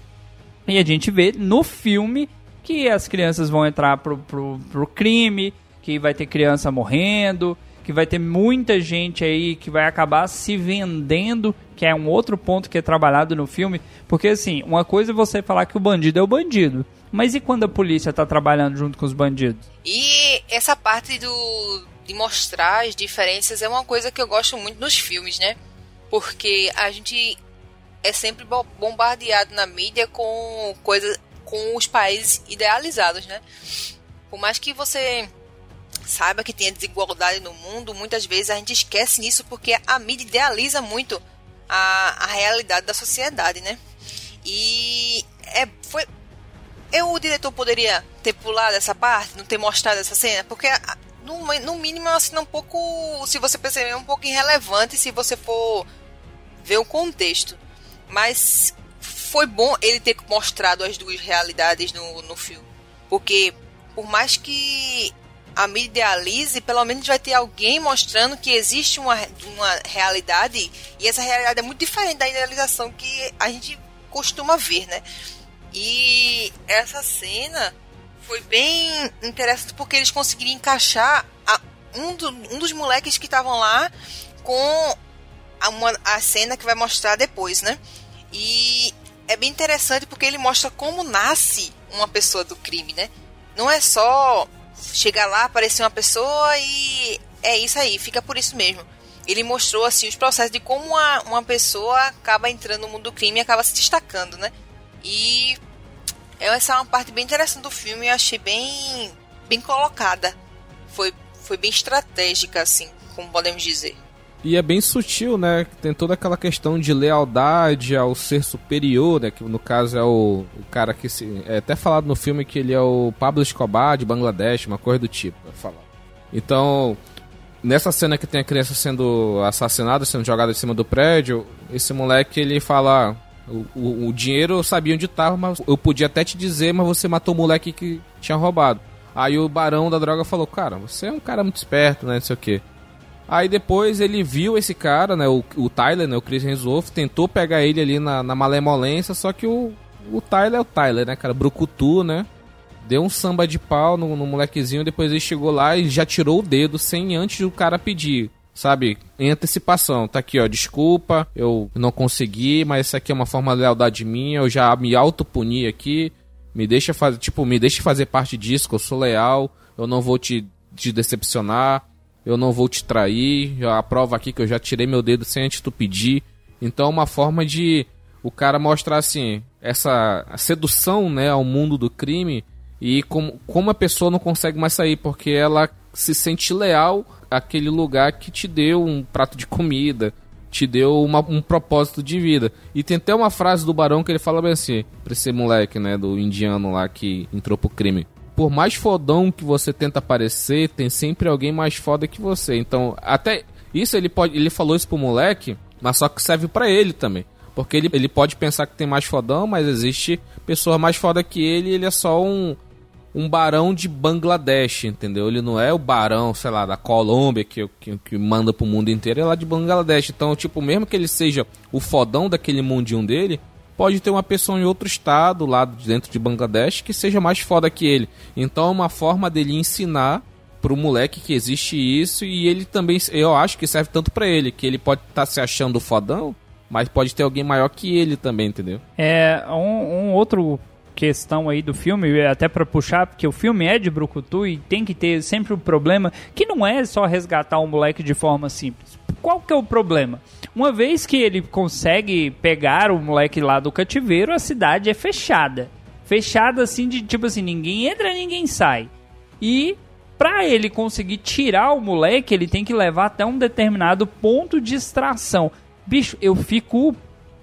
E a gente vê no filme que as crianças vão entrar pro, pro, pro crime, que vai ter criança morrendo, que vai ter muita gente aí que vai acabar se vendendo, que é um outro ponto que é trabalhado no filme. Porque assim, uma coisa é você falar que o bandido é o bandido. Mas e quando a polícia tá trabalhando junto com os bandidos? E essa parte do de mostrar as diferenças é uma coisa que eu gosto muito nos filmes, né? Porque a gente é sempre bo- bombardeado na mídia com coisas com os países idealizados, né? Por mais que você saiba que tem desigualdade no mundo, muitas vezes a gente esquece nisso porque a mídia idealiza muito a, a realidade da sociedade, né? E é, foi, eu, o diretor poderia ter pulado essa parte, não ter mostrado essa cena, porque no, no mínimo é uma cena um pouco, se você perceber, é um pouco irrelevante se você for ver o contexto. Mas foi bom ele ter mostrado as duas realidades no, no filme. Porque por mais que a mídia idealize, pelo menos vai ter alguém mostrando que existe uma, uma realidade e essa realidade é muito diferente da idealização que a gente costuma ver, né? E essa cena foi bem interessante porque eles conseguiram encaixar a- um, do- um dos moleques que estavam lá com a, uma- a cena que vai mostrar depois, né? E é bem interessante porque ele mostra como nasce uma pessoa do crime, né? Não é só chegar lá, aparecer uma pessoa e é isso aí, fica por isso mesmo. ele mostrou assim os processos de como uma, uma pessoa acaba entrando no mundo do crime e acaba se destacando, né? E essa é uma parte bem interessante do filme, eu achei bem bem colocada. Foi foi bem estratégica assim, como podemos dizer. E é bem sutil, né? Tem toda aquela questão de lealdade ao ser superior, né? Que no caso é o, o cara que se. É até falado no filme que ele é o Pablo Escobar de Bangladesh, uma coisa do tipo. É. Então, nessa cena que tem a criança sendo assassinada, sendo jogada em cima do prédio, esse moleque ele fala: ah, o, o, o, dinheiro eu sabia onde estava, mas eu podia até te dizer, mas você matou o moleque que tinha roubado. Aí o barão da droga falou: Cara, você é um cara muito esperto, né? Não sei o que. Aí depois ele viu esse cara, né? O, o Tyler, né? O Chris Hemsworth, tentou pegar ele ali na, na malemolência, só que o, o Tyler é o Tyler, né, cara? Brucutu, né? Deu um samba de pau no, no molequezinho, depois ele chegou lá e já tirou o dedo sem antes o cara pedir sabe? Em antecipação. Tá aqui, ó, desculpa, eu não consegui, mas isso aqui é uma forma de lealdade minha, eu já me autopuni aqui. Me deixa fazer, tipo, me deixa fazer parte disso, que eu sou leal, eu não vou te, te decepcionar eu não vou te trair, a prova aqui que eu já tirei meu dedo sem antes tu pedir. Então uma forma de o cara mostrar assim, essa sedução, né, ao mundo do crime e como, como a pessoa não consegue mais sair porque ela se sente leal àquele lugar que te deu um prato de comida, te deu uma, um propósito de vida. E tem até uma frase do Barão que ele fala bem assim, pra esse moleque, né, do indiano lá que entrou pro crime por mais fodão que você tenta parecer, tem sempre alguém mais foda que você. Então, até isso ele pode, ele falou isso pro moleque, mas só que serve para ele também. Porque ele, ele pode pensar que tem mais fodão, mas existe pessoa mais foda que ele ele é só um, um barão de Bangladesh, entendeu? Ele não é o barão, sei lá, da Colômbia que, que, que manda pro mundo inteiro, é lá de Bangladesh. Então, tipo, mesmo que ele seja o fodão daquele mundinho dele, pode ter uma pessoa em outro estado, lá dentro de Bangladesh, que seja mais foda que ele. Então é uma forma dele ensinar pro moleque que existe isso e ele também, eu acho que serve tanto para ele, que ele pode estar tá se achando fodão, mas pode ter alguém maior que ele também, entendeu? É, um, um outro questão aí do filme, até para puxar, porque o filme é de Brucutu e tem que ter sempre o um problema que não é só resgatar um moleque de forma simples. Qual que é o problema? Uma vez que ele consegue pegar o moleque lá do cativeiro, a cidade é fechada. Fechada assim de tipo assim, ninguém entra, ninguém sai. E para ele conseguir tirar o moleque, ele tem que levar até um determinado ponto de extração. Bicho, eu fico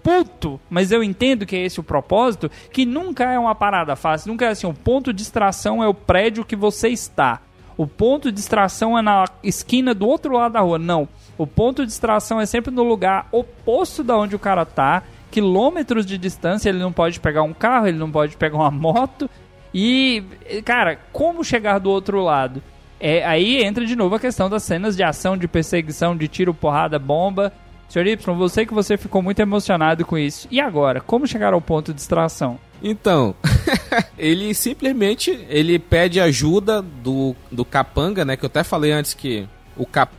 puto, mas eu entendo que é esse o propósito, que nunca é uma parada fácil, nunca é assim, o ponto de extração é o prédio que você está. O ponto de extração é na esquina do outro lado da rua. Não. O ponto de extração é sempre no lugar oposto da onde o cara tá, quilômetros de distância, ele não pode pegar um carro, ele não pode pegar uma moto. E, cara, como chegar do outro lado? É, aí entra de novo a questão das cenas de ação, de perseguição, de tiro, porrada, bomba. Senhor Y, você que você ficou muito emocionado com isso. E agora, como chegar ao ponto de extração? Então, ele simplesmente ele pede ajuda do, do capanga, né? Que eu até falei antes que o cap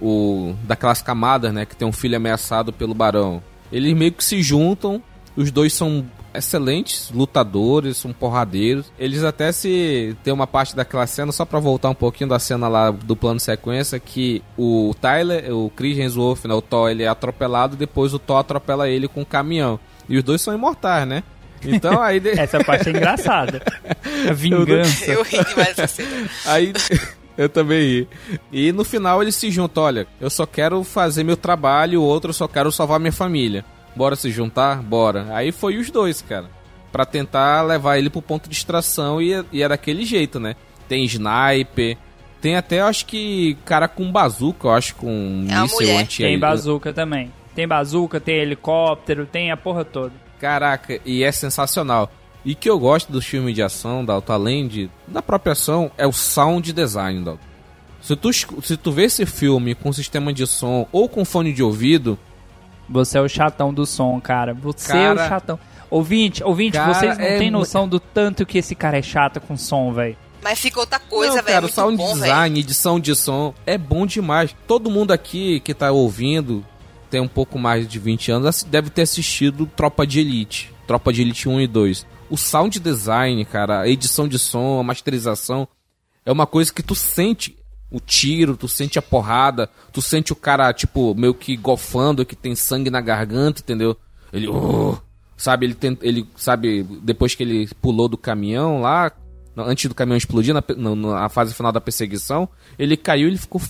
o daquelas camadas, né, que tem um filho ameaçado pelo barão. Eles meio que se juntam, os dois são excelentes lutadores, são porradeiros. Eles até se tem uma parte daquela cena só para voltar um pouquinho da cena lá do plano sequência que o Tyler, o Chris Hemsworth, né, o Thor, ele é atropelado, depois o Thor atropela ele com um caminhão. E os dois são imortais, né? Então aí de... essa parte é engraçada. A vingança. Eu ri demais dessa cena. Aí eu também ri. E no final eles se juntam, olha, eu só quero fazer meu trabalho, o outro eu só quero salvar minha família. Bora se juntar? Bora. Aí foi os dois, cara. Pra tentar levar ele pro ponto de extração e, e é daquele jeito, né? Tem sniper, tem até, acho que, cara com bazuca, eu acho, com é míssil anti Tem bazuca também. Tem bazuca, tem helicóptero, tem a porra toda. Caraca, e é sensacional. E que eu gosto do filme de ação, Dalton, além de, da própria ação, é o sound design, Dalton. Se tu, se tu vê esse filme com sistema de som ou com fone de ouvido... Você é o chatão do som, cara. Você cara, é o chatão. Ouvinte, ouvinte, cara, vocês não é têm noção do tanto que esse cara é chato com som, velho. Mas fica outra coisa, velho. Cara, o sound bom, design, véio. edição de som é bom demais. Todo mundo aqui que tá ouvindo tem um pouco mais de 20 anos deve ter assistido Tropa de Elite. Tropa de Elite 1 e 2 o sound design, cara, a edição de som, a masterização, é uma coisa que tu sente o tiro, tu sente a porrada, tu sente o cara, tipo, meio que gofando, que tem sangue na garganta, entendeu? Ele, uh, sabe, ele, tem, ele, sabe, depois que ele pulou do caminhão lá, antes do caminhão explodir, na, na, na fase final da perseguição, ele caiu ele ficou,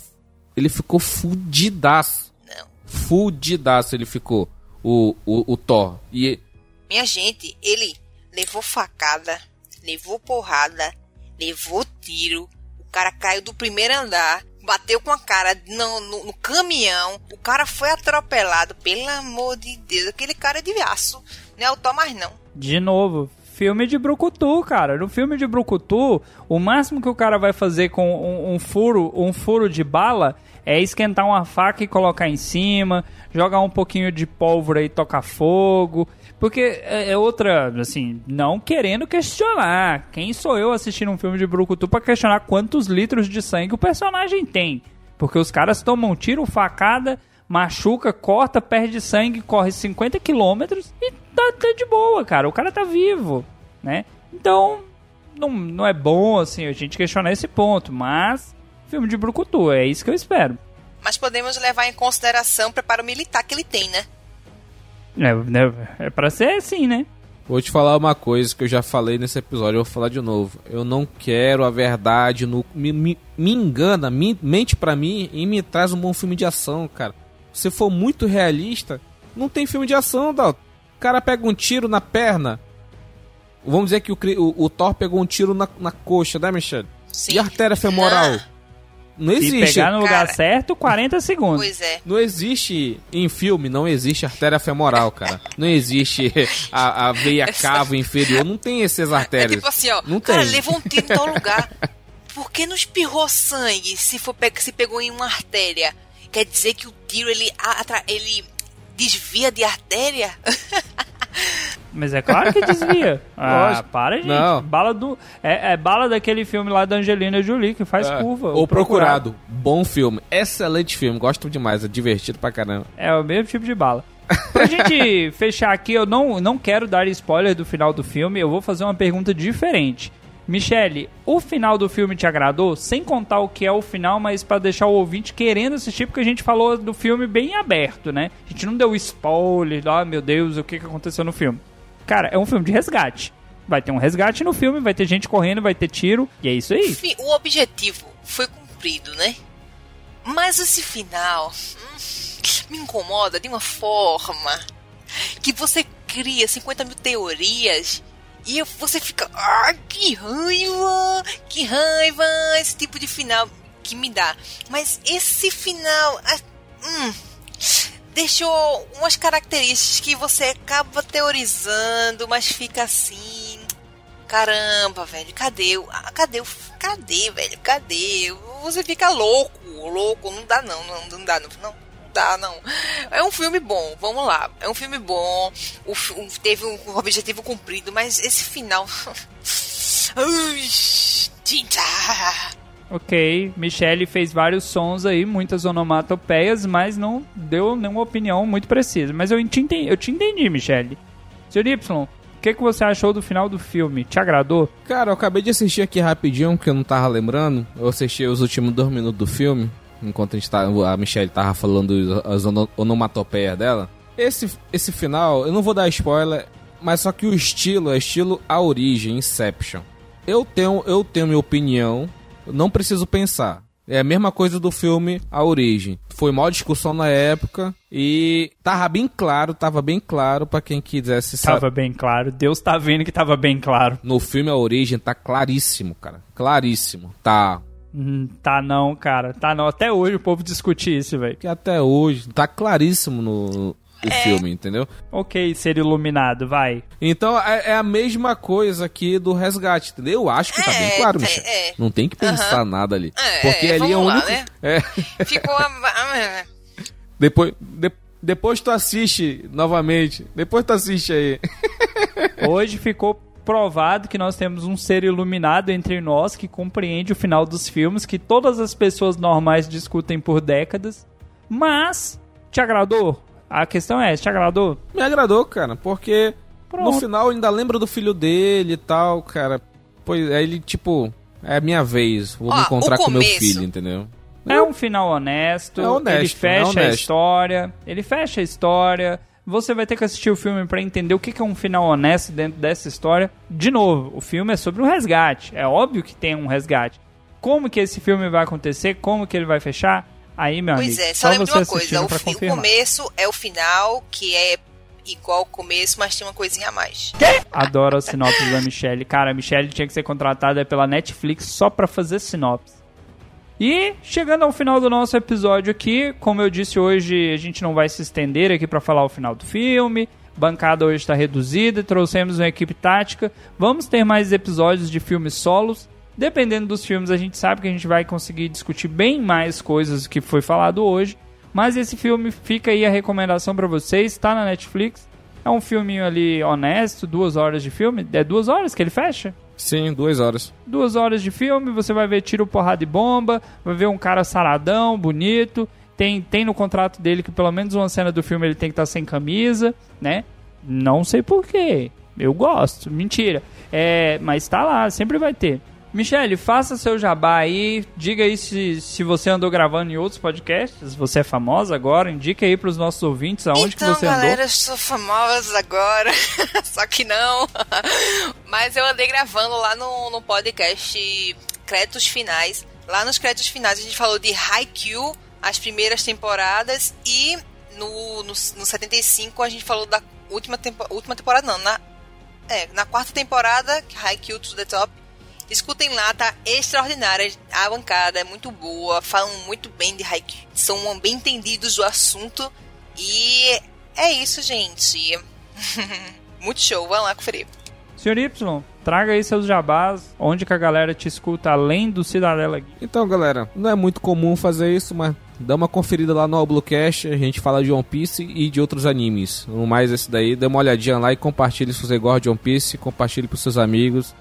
ele ficou fudidaço. Não. Fudidaço ele ficou, o, o, o Thor. E Minha gente, ele levou facada, levou porrada, levou tiro. Cara caiu do primeiro andar, bateu com a cara no, no- no caminhão. O cara foi atropelado, pelo amor de Deus. Aquele cara de aço. Não é o Thor mais não. De novo, filme de brucutu, cara. No filme de brucutu, o máximo que o cara vai fazer com um, um furo, um furo de bala é esquentar uma faca e colocar em cima, jogar um pouquinho de pólvora e tocar fogo. Porque é é outra, assim, não querendo questionar. Quem sou eu assistindo um filme de brucutu pra questionar quantos litros de sangue o personagem tem? Porque os caras tomam tiro, facada, machuca, corta, perde sangue, corre 50 quilômetros e tá, tá de boa, cara. O cara tá vivo, né? Então, não, não é bom, assim, a gente questionar esse ponto, mas filme de brucutu, é isso que eu espero. Mas podemos levar em consideração o preparo militar que ele tem, né? É, né, é pra ser assim, né? Vou te falar uma coisa que eu já falei nesse episódio, eu vou falar de novo. Eu não quero a verdade, no, me, me, me engana, me, mente pra mim e me traz um bom filme de ação, cara. Se for muito realista, não tem filme de ação, Dalton. O cara pega um tiro na perna. Vamos dizer que o, o, o Thor pegou um tiro na, na coxa, né, Michelle? Sim. E a artéria femoral? Ah, Não Se existe. pegar no lugar Cara. certo, 40 segundos. pois é. Não existe em filme, não existe artéria femoral, cara. Não existe a, a veia cava inferior, não tem essas É artérias. tipo assim, ó. não cara, tem. levou um tiro em tal lugar. Por que não espirrou sangue se, for se pegou em uma artéria? Quer dizer que o tiro ele, atra- ele desvia de artéria? Mas é claro que desvia. ah, Lógico. para, gente. Não. Bala do. É, é bala daquele filme lá da Angelina Jolie, que faz É. curva. O Procurado. Bom filme. Excelente filme. Gosto demais. É divertido pra caramba. É o mesmo tipo de bala. Pra gente fechar aqui, eu não, não quero dar spoiler do final do filme, eu vou fazer uma pergunta diferente. Michele, o final do filme te agradou? Sem contar o que é o final, mas pra deixar o ouvinte querendo assistir, porque a gente falou do filme bem aberto, né? A gente não deu spoiler, ah, meu Deus, o que, aconteceu no filme. Cara, é um filme de resgate. Vai ter um resgate no filme, vai ter gente correndo, vai ter tiro, e é isso aí. O objetivo foi cumprido, né? Mas esse final hum, me incomoda de uma forma que você cria 50 mil teorias e você fica, ah, que raiva, que raiva, esse tipo de final que me dá. Mas esse final, ah, hum, deixou umas características que você acaba teorizando, mas fica assim. Caramba, velho, cadê? o- ah, Cadê o. Cadê, velho? Cadê? Você fica louco, louco. Não dá, não, não, não dá, não. Não dá, não. É um filme bom, vamos lá. É um filme bom. O, o- teve um objetivo cumprido, mas esse final. Tinta. Ok, Michele fez vários sons aí, muitas onomatopeias, mas não deu nenhuma opinião muito precisa. Mas eu te entendi, eu te entendi Michele. Sr. Y, o que, que você achou do final do filme? Te agradou? Cara, eu acabei de assistir aqui rapidinho, que eu não tava lembrando. Eu assisti os últimos dois minutos do filme, enquanto a, gente tá, a Michelle tava falando as ono- onomatopeias dela. Esse, esse final, eu não vou dar spoiler, mas só que o estilo é estilo A Origem, Inception. Eu tenho, eu tenho minha opinião, não preciso pensar. É a mesma coisa do filme A Origem. Foi maior discussão na época e tava bem claro, tava bem claro pra quem quisesse saber. Tava bem claro, Deus tá vendo que tava bem claro. No filme A Origem tá claríssimo, cara. Claríssimo. Tá. Hum, tá não, cara, tá não. Até hoje o povo discute isso, velho. Que até hoje tá claríssimo no, no É. filme, entendeu? Ok, ser iluminado, vai. Então é, é a mesma coisa aqui do resgate, entendeu? Eu acho que tá É, bem claro, é, Michel. é. Não tem que pensar nada ali. É, porque é, ali é o único. né? É. Ficou. a- a- Depois, de- depois tu assiste novamente. Depois tu assiste aí. Hoje ficou provado que nós temos um ser iluminado entre nós que compreende o final dos filmes que todas as pessoas normais discutem por décadas. Mas, te agradou? A questão é, te agradou? Me agradou, cara, porque Pronto. no final ainda lembra do filho dele e tal, cara. Pois aí ele, tipo. é minha vez, vou Ó, me encontrar o com meu filho, entendeu? É um final honesto, É honesto, ele fecha é a honesto. história, ele fecha a história. Você vai ter que assistir o filme pra entender o que é um final honesto dentro dessa história. De novo, o filme é sobre um resgate. É óbvio que tem um resgate. Como que esse filme vai acontecer? Como que ele vai fechar? Aí, meu Pois amigo, é, só lembra de você uma coisa: o, fi- o começo é o final, que é igual ao começo, mas tem uma coisinha a mais. Adoro as sinopses da Michelle. Cara, a Michelle tinha que ser contratada pela Netflix só pra fazer sinopse. E chegando ao final do nosso episódio aqui, como eu disse hoje, a gente não vai se estender aqui pra falar o final do filme. Bancada hoje está reduzida, trouxemos uma equipe tática. Vamos ter mais episódios de filmes solos. Dependendo dos filmes, a gente sabe que a gente vai conseguir discutir bem mais coisas que foi falado hoje. Mas esse filme fica aí a recomendação pra vocês, está na Netflix. É um filminho ali honesto, duas horas de filme. É duas horas que ele fecha? Sim, duas horas. Duas horas de filme, você vai ver tiro, porrada e bomba, vai ver um cara saradão, bonito. Tem, tem no contrato dele que pelo menos uma cena do filme ele tem que estar sem camisa, né? Não sei porquê. Eu gosto. Mentira. É, mas tá lá, sempre vai ter. Michele, faça seu jabá aí. Diga aí se, se você andou gravando em outros podcasts. Você é famosa agora. Indica aí pros nossos ouvintes aonde então, que você galera, andou. eu sou famosa agora. Só que não. Mas eu andei gravando lá no, no podcast Créditos Finais. Lá nos créditos finais a gente falou de Haikyuu, as primeiras temporadas, e no, no, no 75 a gente falou da última, tempo, última temporada, não, na, é, na quarta temporada, Haikyuu to the Top. Escutem lá, tá extraordinária. A bancada é muito boa, falam muito bem de Haikyuu, são bem entendidos do assunto. E é isso, gente. muito show, vão lá conferir. Senhor Y, traga aí seus jabás. Onde que a galera te escuta além do Cidadela Geek. Então, galera, não é muito comum fazer isso, mas dá uma conferida lá no Oblocast, a gente fala de One Piece e de outros animes. No mais, esse daí, dê uma olhadinha lá e compartilhe se você gosta de One Piece, compartilhe pros seus amigos.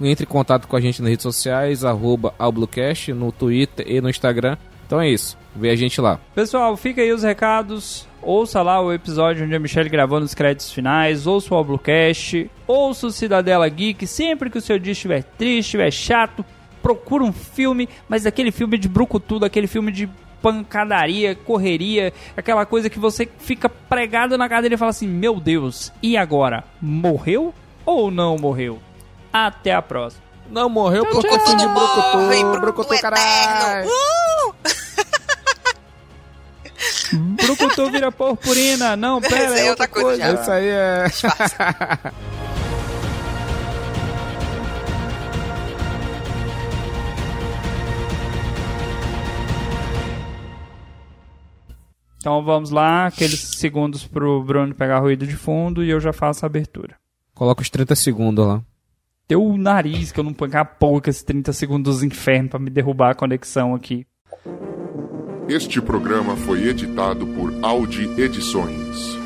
Entre em contato com a gente nas redes sociais, arroba Oblocast, no Twitter e no Instagram. Então é isso, vê a gente lá. Pessoal, fica aí os recados. Ouça lá o episódio onde a Michelle gravou nos créditos finais. Ouça o Oblocast. Ouça o Cidadela Geek. Sempre que o seu dia estiver triste, estiver chato, procura um filme, mas aquele filme de brucutu, aquele filme de pancadaria, correria, aquela coisa que você fica pregado na cadeira e fala assim: Meu Deus, e agora? Morreu ou não morreu? Até a próxima. Não morreu porque Brucutu fim de não morre, Brucutu Brucutu caralho. Uh! Brucutu vira purpurina. Não, pera, Essa é é outra outra coisa coisa. Isso aí é... Então vamos lá, aqueles segundos pro Bruno pegar ruído de fundo e eu já faço a abertura. Coloca os 30 segundos lá. Teu nariz, que eu não pouco esses 30 segundos dos infernos pra me derrubar a conexão aqui. Este programa foi editado por Audi Edições.